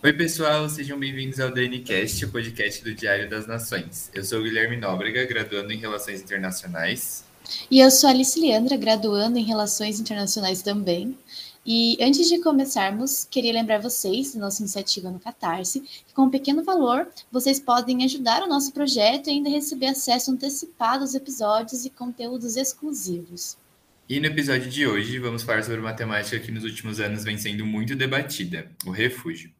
Oi, pessoal, sejam bem-vindos ao DNCast, o podcast do Diário das Nações. Eu sou o Guilherme Nóbrega, graduando em Relações Internacionais. E eu sou a Alice Leandra, graduando em Relações Internacionais também. E antes de começarmos, queria lembrar vocês da nossa iniciativa no Catarse, que com um pequeno valor vocês podem ajudar o nosso projeto e ainda receber acesso antecipado aos episódios e conteúdos exclusivos. E no episódio de hoje vamos falar sobre uma temática que nos últimos anos vem sendo muito debatida: o refúgio.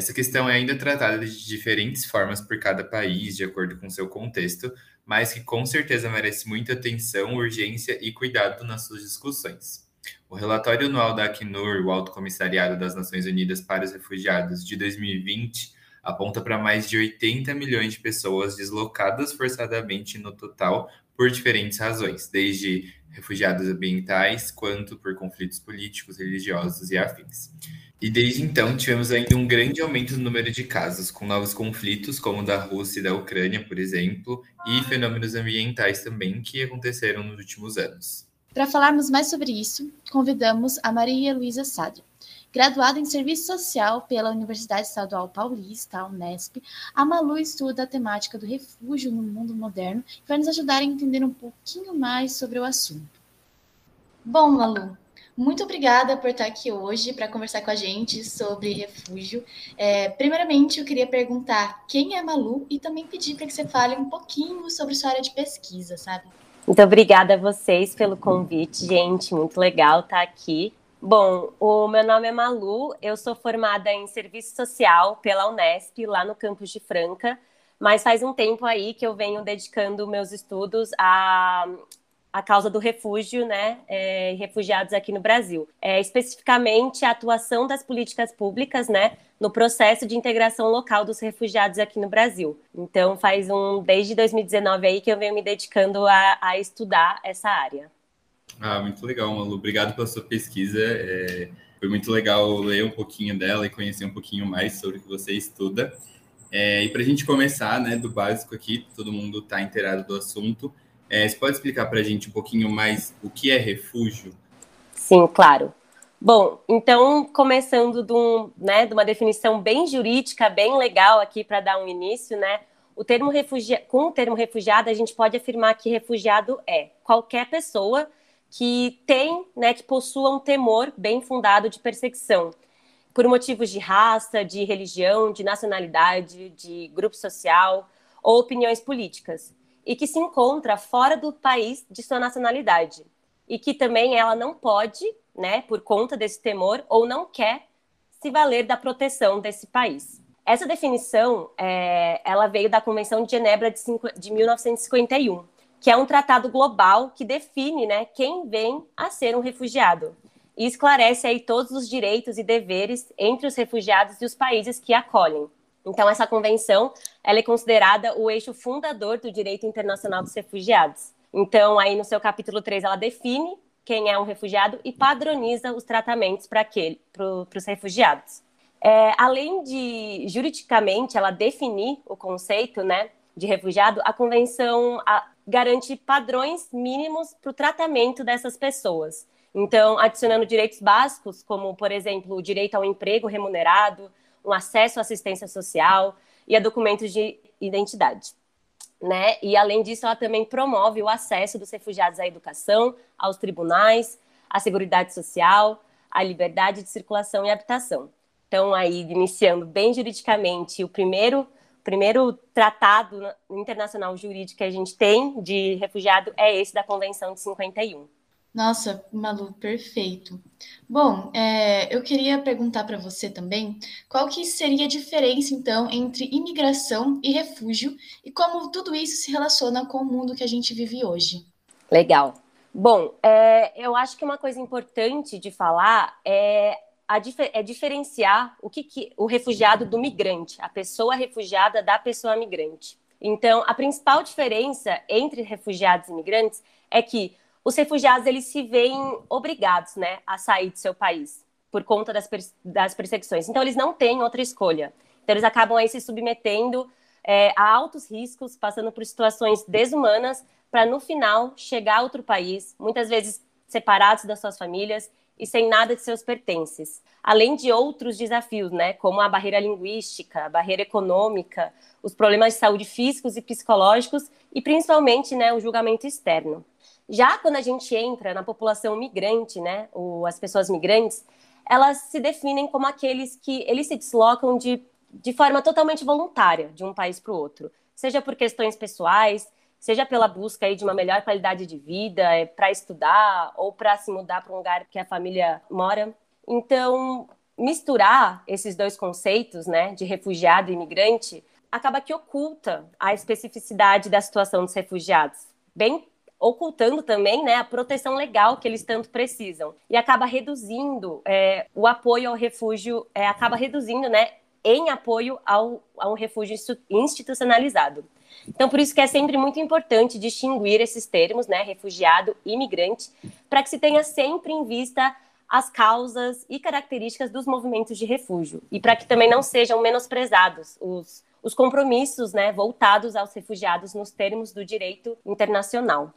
Essa questão é ainda tratada de diferentes formas por cada país, de acordo com seu contexto, mas que com certeza merece muita atenção, urgência e cuidado nas suas discussões. O relatório anual da Acnur, o Alto Comissariado das Nações Unidas para os Refugiados, de 2020, aponta para mais de 80 milhões de pessoas deslocadas forçadamente no total por diferentes razões, desde refugiados ambientais quanto por conflitos políticos, religiosos e afins. E desde então tivemos ainda um grande aumento no número de casos, com novos conflitos, como o da Rússia e da Ucrânia, por exemplo, e fenômenos ambientais também que aconteceram nos últimos anos. Para falarmos mais sobre isso, convidamos a Maria Luísa Sadra. Graduada em Serviço Social pela Universidade Estadual Paulista, a Unesp, a Malu estuda a temática do refúgio no mundo moderno e vai nos ajudar a entender um pouquinho mais sobre o assunto. Bom, Malu, muito obrigada por estar aqui hoje para conversar com a gente sobre refúgio. É, primeiramente, eu queria perguntar quem é Malu e também pedir para que você fale um pouquinho sobre sua área de pesquisa, sabe? Muito obrigada a vocês pelo convite, gente. Muito legal estar aqui. Bom, o meu nome é Malu, eu sou formada em Serviço Social pela Unesp, lá no campus de Franca, mas faz um tempo aí que eu venho dedicando meus estudos a, a causa do refúgio, né, é, refugiados aqui no Brasil. É, especificamente a atuação das políticas públicas, né, no processo de integração local dos refugiados aqui no Brasil. Então, faz um desde 2019 aí que eu venho me dedicando a, a estudar essa área. Ah, muito legal, Malu. Obrigado pela sua pesquisa. É, foi muito legal ler um pouquinho dela e conhecer um pouquinho mais sobre o que você estuda. É, e para a gente começar, né, do básico aqui, todo mundo está inteirado do assunto. É, você pode explicar para a gente um pouquinho mais o que é refúgio? Sim, claro. Bom, então, começando de, um, né, de uma definição bem jurídica, bem legal aqui para dar um início, né? O termo refugia... Com o termo refugiado, a gente pode afirmar que refugiado é qualquer pessoa que tem, né, que possua um temor bem fundado de perseguição, por motivos de raça, de religião, de nacionalidade, de grupo social ou opiniões políticas, e que se encontra fora do país de sua nacionalidade, e que também ela não pode, né, por conta desse temor, ou não quer se valer da proteção desse país. Essa definição, é, ela veio da Convenção de Genebra de, cinco, de 1951, que é um tratado global que define né, quem vem a ser um refugiado e esclarece aí todos os direitos e deveres entre os refugiados e os países que acolhem. Então, essa convenção ela é considerada o eixo fundador do direito internacional dos refugiados. Então, aí no seu capítulo 3, ela define quem é um refugiado e padroniza os tratamentos para pro, os refugiados. É, além de juridicamente ela definir o conceito né, de refugiado, a convenção a, garante padrões mínimos para o tratamento dessas pessoas. Então, adicionando direitos básicos, como, por exemplo, o direito ao emprego remunerado, um acesso à assistência social e a documentos de identidade. Né? E, além disso, ela também promove o acesso dos refugiados à educação, aos tribunais, à seguridade social, à liberdade de circulação e habitação. Então, aí, iniciando bem juridicamente, o primeiro primeiro tratado internacional jurídico que a gente tem de refugiado é esse da Convenção de 51. Nossa, Malu, perfeito. Bom, é, eu queria perguntar para você também qual que seria a diferença, então, entre imigração e refúgio e como tudo isso se relaciona com o mundo que a gente vive hoje. Legal. Bom, é, eu acho que uma coisa importante de falar é é diferenciar o que, que o refugiado do migrante, a pessoa refugiada da pessoa migrante. Então, a principal diferença entre refugiados e migrantes é que os refugiados eles se veem obrigados, né, a sair do seu país por conta das, das perseguições. Então, eles não têm outra escolha. Então, eles acabam aí se submetendo é, a altos riscos, passando por situações desumanas, para no final chegar a outro país, muitas vezes separados das suas famílias e sem nada de seus pertences. Além de outros desafios, né, como a barreira linguística, a barreira econômica, os problemas de saúde físicos e psicológicos e principalmente, né, o julgamento externo. Já quando a gente entra na população migrante, né, ou as pessoas migrantes, elas se definem como aqueles que eles se deslocam de, de forma totalmente voluntária de um país para o outro, seja por questões pessoais, seja pela busca aí de uma melhor qualidade de vida, é, para estudar ou para se mudar para um lugar que a família mora. Então, misturar esses dois conceitos, né, de refugiado e imigrante, acaba que oculta a especificidade da situação dos refugiados, bem ocultando também né, a proteção legal que eles tanto precisam. E acaba reduzindo é, o apoio ao refúgio, é, acaba reduzindo né, em apoio ao, a um refúgio institucionalizado. Então, por isso que é sempre muito importante distinguir esses termos, né, refugiado e imigrante, para que se tenha sempre em vista as causas e características dos movimentos de refúgio e para que também não sejam menosprezados os, os compromissos né, voltados aos refugiados nos termos do direito internacional.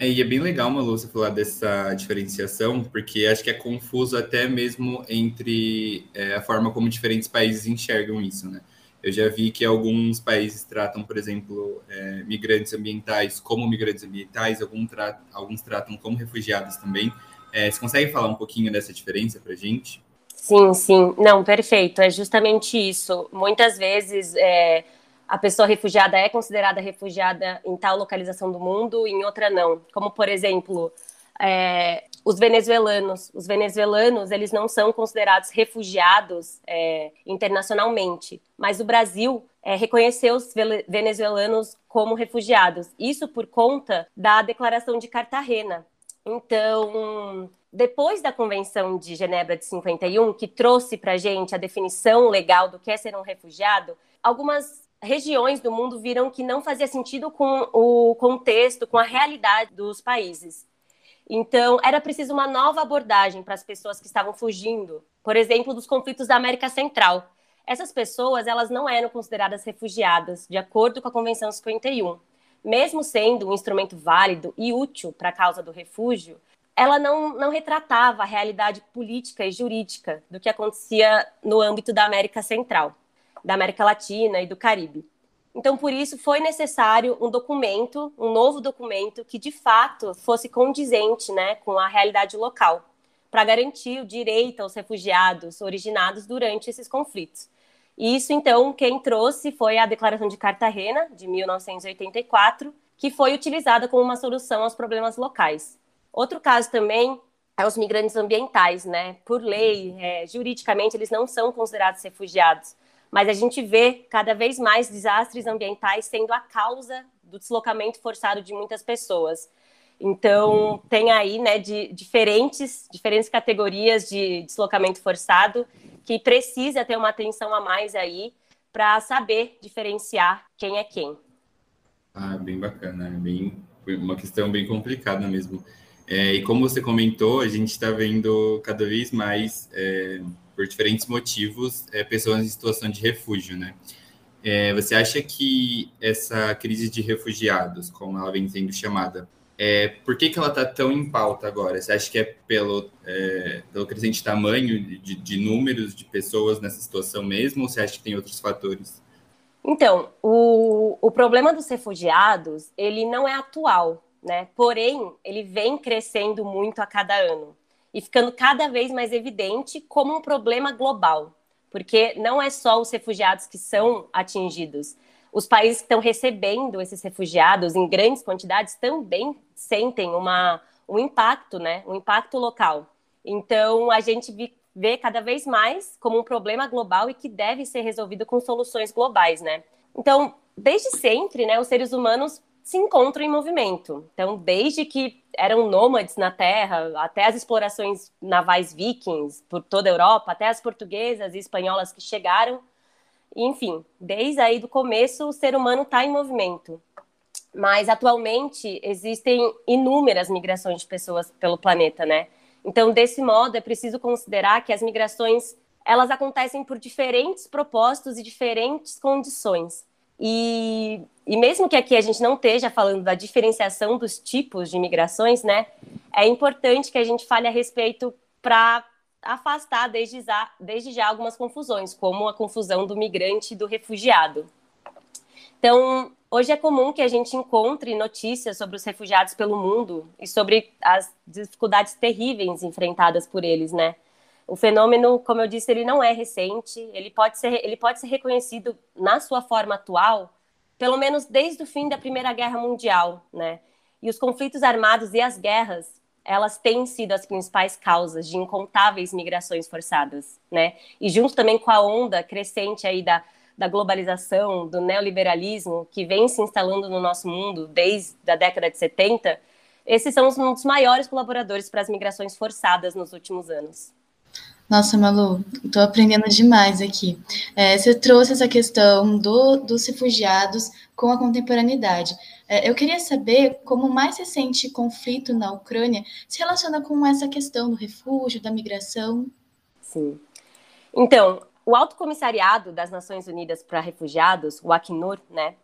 É, e é bem legal, Malu, você falar dessa diferenciação, porque acho que é confuso até mesmo entre é, a forma como diferentes países enxergam isso, né? Eu já vi que alguns países tratam, por exemplo, é, migrantes ambientais como migrantes ambientais, alguns, tra alguns tratam como refugiados também. É, você consegue falar um pouquinho dessa diferença para gente? Sim, sim. Não, perfeito. É justamente isso. Muitas vezes é, a pessoa refugiada é considerada refugiada em tal localização do mundo, em outra não. Como, por exemplo, é, os venezuelanos. Os venezuelanos, eles não são considerados refugiados é, internacionalmente, mas o Brasil é, reconheceu os venezuelanos como refugiados. Isso por conta da Declaração de Cartagena. Então, depois da Convenção de Genebra de 51, que trouxe para a gente a definição legal do que é ser um refugiado, algumas regiões do mundo viram que não fazia sentido com o contexto, com a realidade dos países. Então, era preciso uma nova abordagem para as pessoas que estavam fugindo, por exemplo, dos conflitos da América Central. Essas pessoas, elas não eram consideradas refugiadas, de acordo com a Convenção 51. Mesmo sendo um instrumento válido e útil para a causa do refúgio, ela não, não retratava a realidade política e jurídica do que acontecia no âmbito da América Central da América Latina e do Caribe. Então, por isso, foi necessário um documento, um novo documento, que de fato fosse condizente né, com a realidade local, para garantir o direito aos refugiados originados durante esses conflitos. E isso, então, quem trouxe foi a Declaração de Cartagena, de 1984, que foi utilizada como uma solução aos problemas locais. Outro caso também é os migrantes ambientais, né? Por lei, é, juridicamente, eles não são considerados refugiados, mas a gente vê cada vez mais desastres ambientais sendo a causa do deslocamento forçado de muitas pessoas. Então, tem aí né, de diferentes, diferentes categorias de deslocamento forçado que precisa ter uma atenção a mais aí para saber diferenciar quem é quem. Ah, bem bacana, bem, uma questão bem complicada mesmo. É, e como você comentou, a gente está vendo cada vez mais é, por diferentes motivos, é, pessoas em situação de refúgio, né? É, você acha que essa crise de refugiados, como ela vem sendo chamada, é, por que, que ela está tão em pauta agora? Você acha que é pelo, é, pelo crescente tamanho de, de, números de pessoas nessa situação mesmo, ou você acha que tem outros fatores? Então, o, o problema dos refugiados, ele não é atual, né? Porém, ele vem crescendo muito a cada ano e ficando cada vez mais evidente como um problema global, porque não é só os refugiados que são atingidos. Os países que estão recebendo esses refugiados em grandes quantidades também sentem uma, um impacto, né? Um impacto local. Então, a gente vê cada vez mais como um problema global e que deve ser resolvido com soluções globais, né? Então, desde sempre, né, os seres humanos se encontram em movimento. Então, desde que eram nômades na Terra, até as explorações navais vikings por toda a Europa, até as portuguesas e espanholas que chegaram, enfim, desde aí do começo o ser humano está em movimento. Mas atualmente existem inúmeras migrações de pessoas pelo planeta, né? Então, desse modo, é preciso considerar que as migrações elas acontecem por diferentes propósitos e diferentes condições. E, e mesmo que aqui a gente não esteja falando da diferenciação dos tipos de migrações, né, é importante que a gente fale a respeito para afastar desde já, desde já algumas confusões, como a confusão do migrante e do refugiado. Então, hoje é comum que a gente encontre notícias sobre os refugiados pelo mundo e sobre as dificuldades terríveis enfrentadas por eles, né? O fenômeno, como eu disse, ele não é recente, ele pode ser, ele pode ser reconhecido na sua forma atual, pelo menos desde o fim da Primeira Guerra Mundial, né? E os conflitos armados e as guerras, elas têm sido as principais causas de incontáveis migrações forçadas, né? E junto também com a onda crescente aí da da globalização, do neoliberalismo que vem se instalando no nosso mundo desde a década de 70, esses são um dos maiores colaboradores para as migrações forçadas nos últimos anos. Nossa, Malu, estou aprendendo demais aqui. É, você trouxe essa questão do, dos refugiados com a contemporaneidade. É, eu queria saber como o mais recente conflito na Ucrânia se relaciona com essa questão do refúgio, da migração. Sim. Então, o Alto Comissariado das Nações Unidas para Refugiados, o Acnur, né,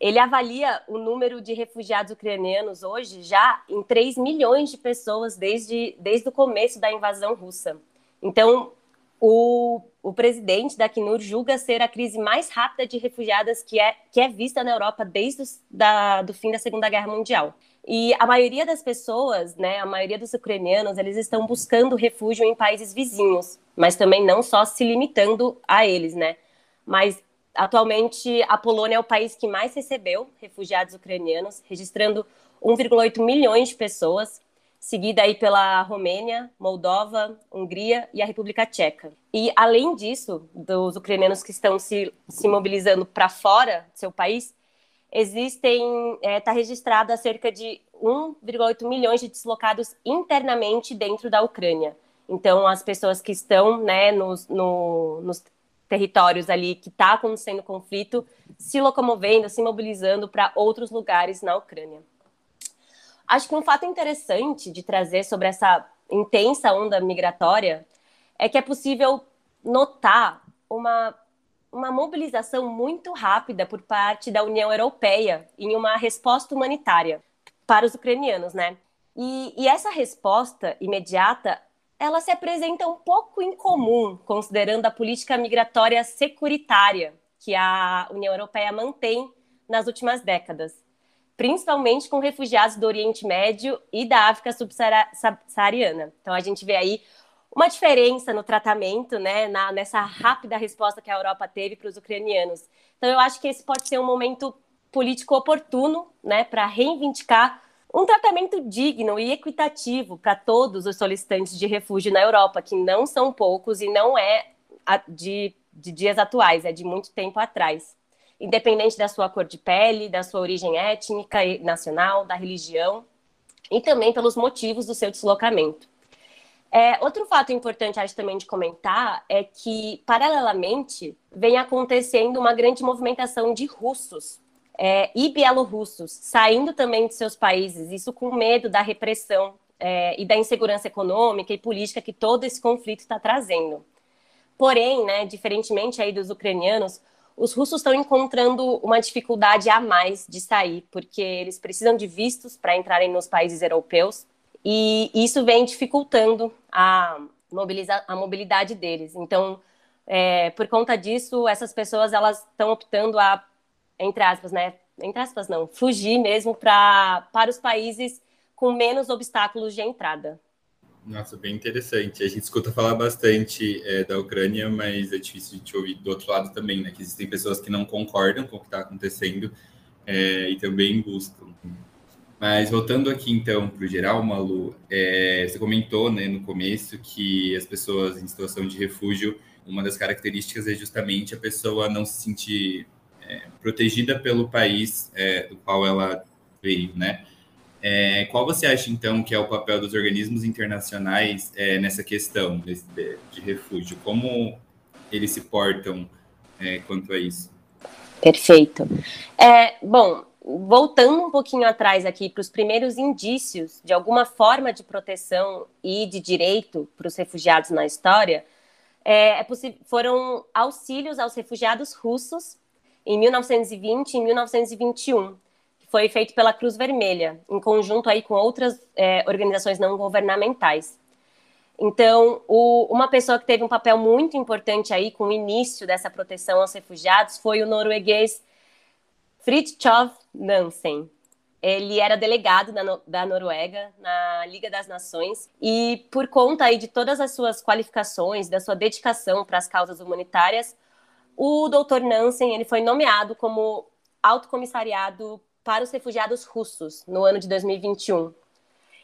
ele avalia o número de refugiados ucranianos hoje já em 3 milhões de pessoas desde, desde o começo da invasão russa. Então, o, o presidente da Acnur julga ser a crise mais rápida de refugiadas que é, que é vista na Europa desde o fim da Segunda Guerra Mundial. E a maioria das pessoas, né, a maioria dos ucranianos, eles estão buscando refúgio em países vizinhos, mas também não só se limitando a eles, né? Mas atualmente a Polônia é o país que mais recebeu refugiados ucranianos, registrando 1,8 milhões de pessoas, seguida aí pela Romênia, Moldova, Hungria e a República Tcheca. E além disso, dos ucranianos que estão se, se mobilizando para fora do seu país, existem, está é, tá registrada cerca de 1,8 milhões de deslocados internamente dentro da Ucrânia. Então, as pessoas que estão né, nos, no, nos territórios ali que está acontecendo conflito, se locomovendo, se mobilizando para outros lugares na Ucrânia. Acho que um fato interessante de trazer sobre essa intensa onda migratória é que é possível notar uma uma mobilização muito rápida por parte da União Europeia em uma resposta humanitária para os ucranianos, né? E, e essa resposta imediata, ela se apresenta um pouco incomum, considerando a política migratória securitária que a União Europeia mantém nas últimas décadas, principalmente com refugiados do Oriente Médio e da África subsaariana. Então a gente vê aí uma diferença no tratamento, né, na, nessa rápida resposta que a Europa teve para os ucranianos. Então, eu acho que esse pode ser um momento político oportuno, né, para reivindicar um tratamento digno e equitativo para todos os solicitantes de refúgio na Europa, que não são poucos e não é de, de dias atuais, é de muito tempo atrás. Independente da sua cor de pele, da sua origem étnica e nacional, da religião, e também pelos motivos do seu deslocamento. É, outro fato importante, acho também de comentar, é que, paralelamente, vem acontecendo uma grande movimentação de russos é, e bielorrussos saindo também de seus países, isso com medo da repressão é, e da insegurança econômica e política que todo esse conflito está trazendo. Porém, né, diferentemente aí dos ucranianos, os russos estão encontrando uma dificuldade a mais de sair, porque eles precisam de vistos para entrarem nos países europeus e isso vem dificultando a, a mobilidade deles. Então, é, por conta disso, essas pessoas elas estão optando a, entre aspas, né? Entre aspas, não, fugir mesmo pra, para os países com menos obstáculos de entrada. Nossa, bem interessante. A gente escuta falar bastante é, da Ucrânia, mas é difícil de ouvir do outro lado também, né? Que existem pessoas que não concordam com o que está acontecendo é, e também buscam. Mas voltando aqui então para o geral, Malu, é, você comentou né, no começo que as pessoas em situação de refúgio, uma das características é justamente a pessoa não se sentir é, protegida pelo país é, do qual ela veio, né? É, qual você acha então que é o papel dos organismos internacionais é, nessa questão de, de, refúgio? Como eles se portam é, quanto a isso? Perfeito. bom, voltando um pouquinho atrás aqui para os primeiros indícios de alguma forma de proteção e de direito para os refugiados na história, é, é foram auxílios aos refugiados russos em 1920 e 1921, que foi feito pela Cruz Vermelha, em conjunto aí com outras é, organizações não governamentais. Então, o, uma pessoa que teve um papel muito importante aí com o início dessa proteção aos refugiados foi o norueguês Fridtjof Nansen. Ele era delegado da, da Noruega na Liga das Nações e por conta aí de todas as suas qualificações, da sua dedicação para as causas humanitárias, o Dr. Nansen ele foi nomeado como alto comissariado para os refugiados russos no ano de 2021.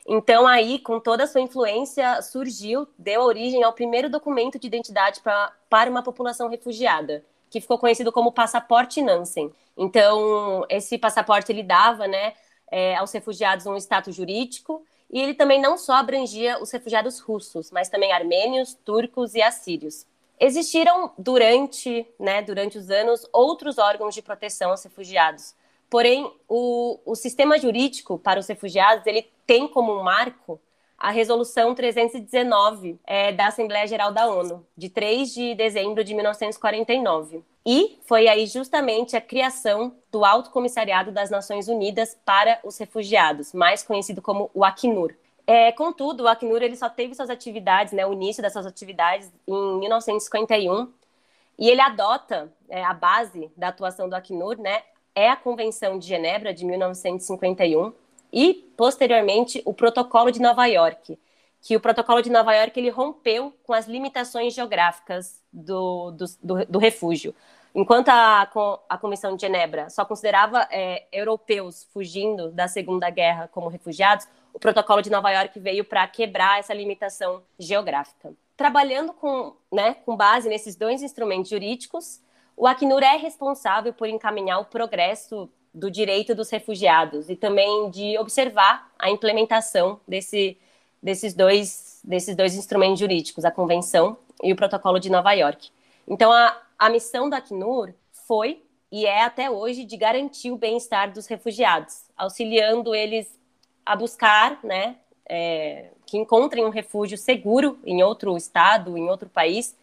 Então, aí, com toda a sua influência, surgiu, deu origem ao primeiro documento de identidade pra, para uma população refugiada, que ficou conhecido como Passaporte Nansen. Então, esse passaporte ele dava né, é, aos refugiados um status jurídico, e ele também não só abrangia os refugiados russos, mas também armênios, turcos e assírios. Existiram durante, né, durante os anos outros órgãos de proteção aos refugiados, Porém, o, o sistema jurídico para os refugiados ele tem como um marco a Resolução 319 é, da Assembleia Geral da ONU, de 3 de dezembro de 1949. E foi aí justamente a criação do Alto Comissariado das Nações Unidas para os Refugiados, mais conhecido como o Acnur. É, contudo, o Acnur ele só teve suas atividades, né, o início dessas atividades em 1951, e ele adota é, a base da atuação do Acnur, né, é a Convenção de Genebra de 1951 e posteriormente o Protocolo de Nova York, que o Protocolo de Nova York ele rompeu com as limitações geográficas do, do, do, do refúgio. Enquanto a, a Comissão de Genebra só considerava é, europeus fugindo da Segunda Guerra como refugiados, o Protocolo de Nova York veio para quebrar essa limitação geográfica. Trabalhando com, né, com base nesses dois instrumentos jurídicos, o Acnur é responsável por encaminhar o progresso do direito dos refugiados e também de observar a implementação desse, desses, dois, desses dois instrumentos jurídicos, a Convenção e o Protocolo de Nova York. Então, a, a missão do Acnur foi e é até hoje de garantir o bem-estar dos refugiados, auxiliando eles a buscar, né, é, que encontrem um refúgio seguro em outro estado, em outro país,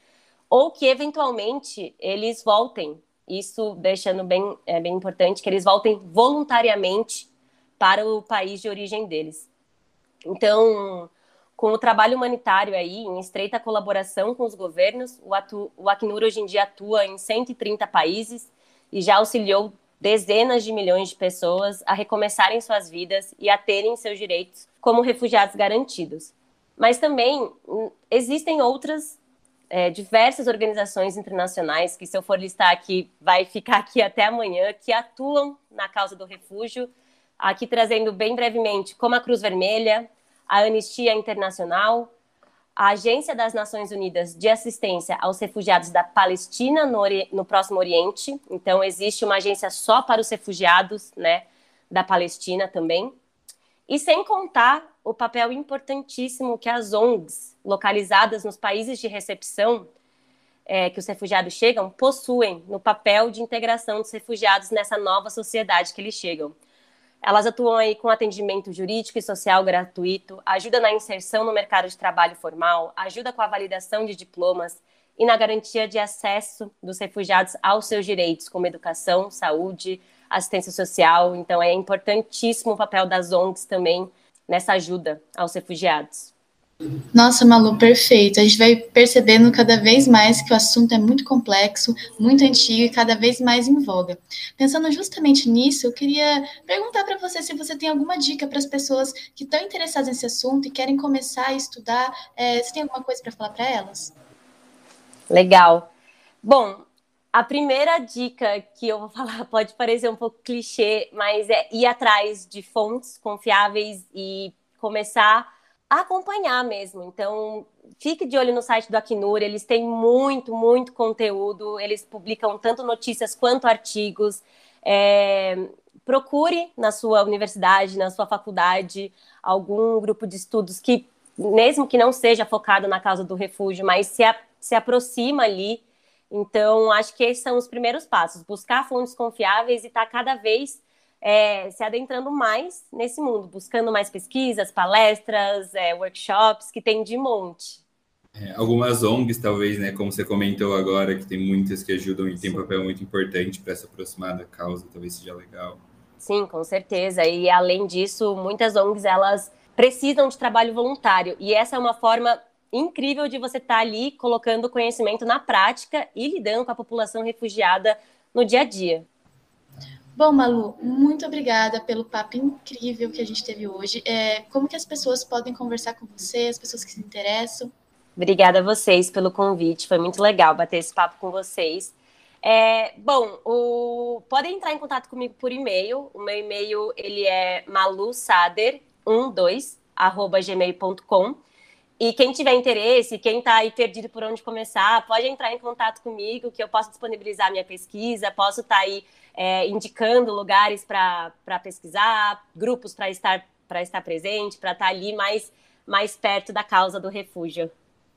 ou que eventualmente eles voltem. Isso deixando bem, é bem importante que eles voltem voluntariamente para o país de origem deles. Então, com o trabalho humanitário aí, em estreita colaboração com os governos, o, atu, o Acnur hoje em dia atua em 130 países e já auxiliou dezenas de milhões de pessoas a recomeçarem suas vidas e a terem seus direitos como refugiados garantidos. Mas também hum, existem outras é, diversas organizações internacionais, que se eu for listar aqui, vai ficar aqui até amanhã, que atuam na causa do refúgio, aqui trazendo bem brevemente, como a Cruz Vermelha, a Anistia Internacional, a Agência das Nações Unidas de Assistência aos Refugiados da Palestina no, no Próximo Oriente, então existe uma agência só para os refugiados, né, da Palestina também, e sem contar o papel importantíssimo que as ONGs, localizadas nos países de recepção é, que os refugiados chegam, possuem no papel de integração dos refugiados nessa nova sociedade que eles chegam. Elas atuam aí com atendimento jurídico e social gratuito, ajuda na inserção no mercado de trabalho formal, ajuda com a validação de diplomas e na garantia de acesso dos refugiados aos seus direitos, como educação, saúde, assistência social. Então, é importantíssimo o papel das ONGs também nessa ajuda aos refugiados. Nossa, Malu, perfeito. A gente vai percebendo cada vez mais que o assunto é muito complexo, muito antigo e cada vez mais em voga. Pensando justamente nisso, eu queria perguntar para você se você tem alguma dica para as pessoas que estão interessadas nesse assunto e querem começar a estudar. É, você tem alguma coisa para falar para elas? Legal. Bom, a primeira dica que eu vou falar pode parecer um pouco clichê, mas é ir atrás de fontes confiáveis e começar a acompanhar mesmo. Então, fique de olho no site do Acnur, eles têm muito, muito conteúdo, eles publicam tanto notícias quanto artigos. É, procure na sua universidade, na sua faculdade, algum grupo de estudos que, mesmo que não seja focado na causa do refúgio, mas se, a, se aproxima ali então, acho que esses são os primeiros passos: buscar fontes confiáveis e estar tá cada vez é, se adentrando mais nesse mundo, buscando mais pesquisas, palestras, é, workshops, que tem de monte. É, algumas ONGs, talvez, né, como você comentou agora, que tem muitas que ajudam e tem um papel muito importante para se aproximar da causa, talvez seja legal. Sim, com certeza. E além disso, muitas ONGs elas precisam de trabalho voluntário e essa é uma forma incrível de você estar tá ali colocando conhecimento na prática e lidando com a população refugiada no dia a dia. Bom, Malu, muito obrigada pelo papo incrível que a gente teve hoje. É, como que as pessoas podem conversar com você, as pessoas que se interessam? Obrigada a vocês pelo convite, foi muito legal bater esse papo com vocês. É, bom, o, podem entrar em contato comigo por e-mail. O meu e-mail ele é malusader12@gmail.com. E quem tiver interesse, quem está aí perdido por onde começar, pode entrar em contato comigo, que eu posso disponibilizar minha pesquisa, posso estar tá aí é, indicando lugares para pesquisar, grupos para estar, estar presente, para estar tá ali mais, mais perto da causa do refúgio.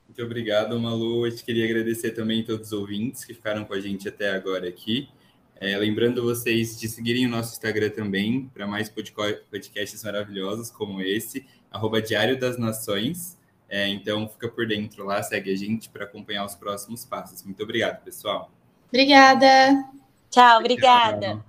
Muito obrigado, Malu. Eu queria agradecer também a todos os ouvintes que ficaram com a gente até agora aqui. É, lembrando vocês de seguirem o nosso Instagram também para mais podcasts maravilhosos como esse, arroba Diário das Nações. É, então fica por dentro lá, segue a gente para acompanhar os próximos passos. Muito obrigado, pessoal. Obrigada. Tchau, obrigada.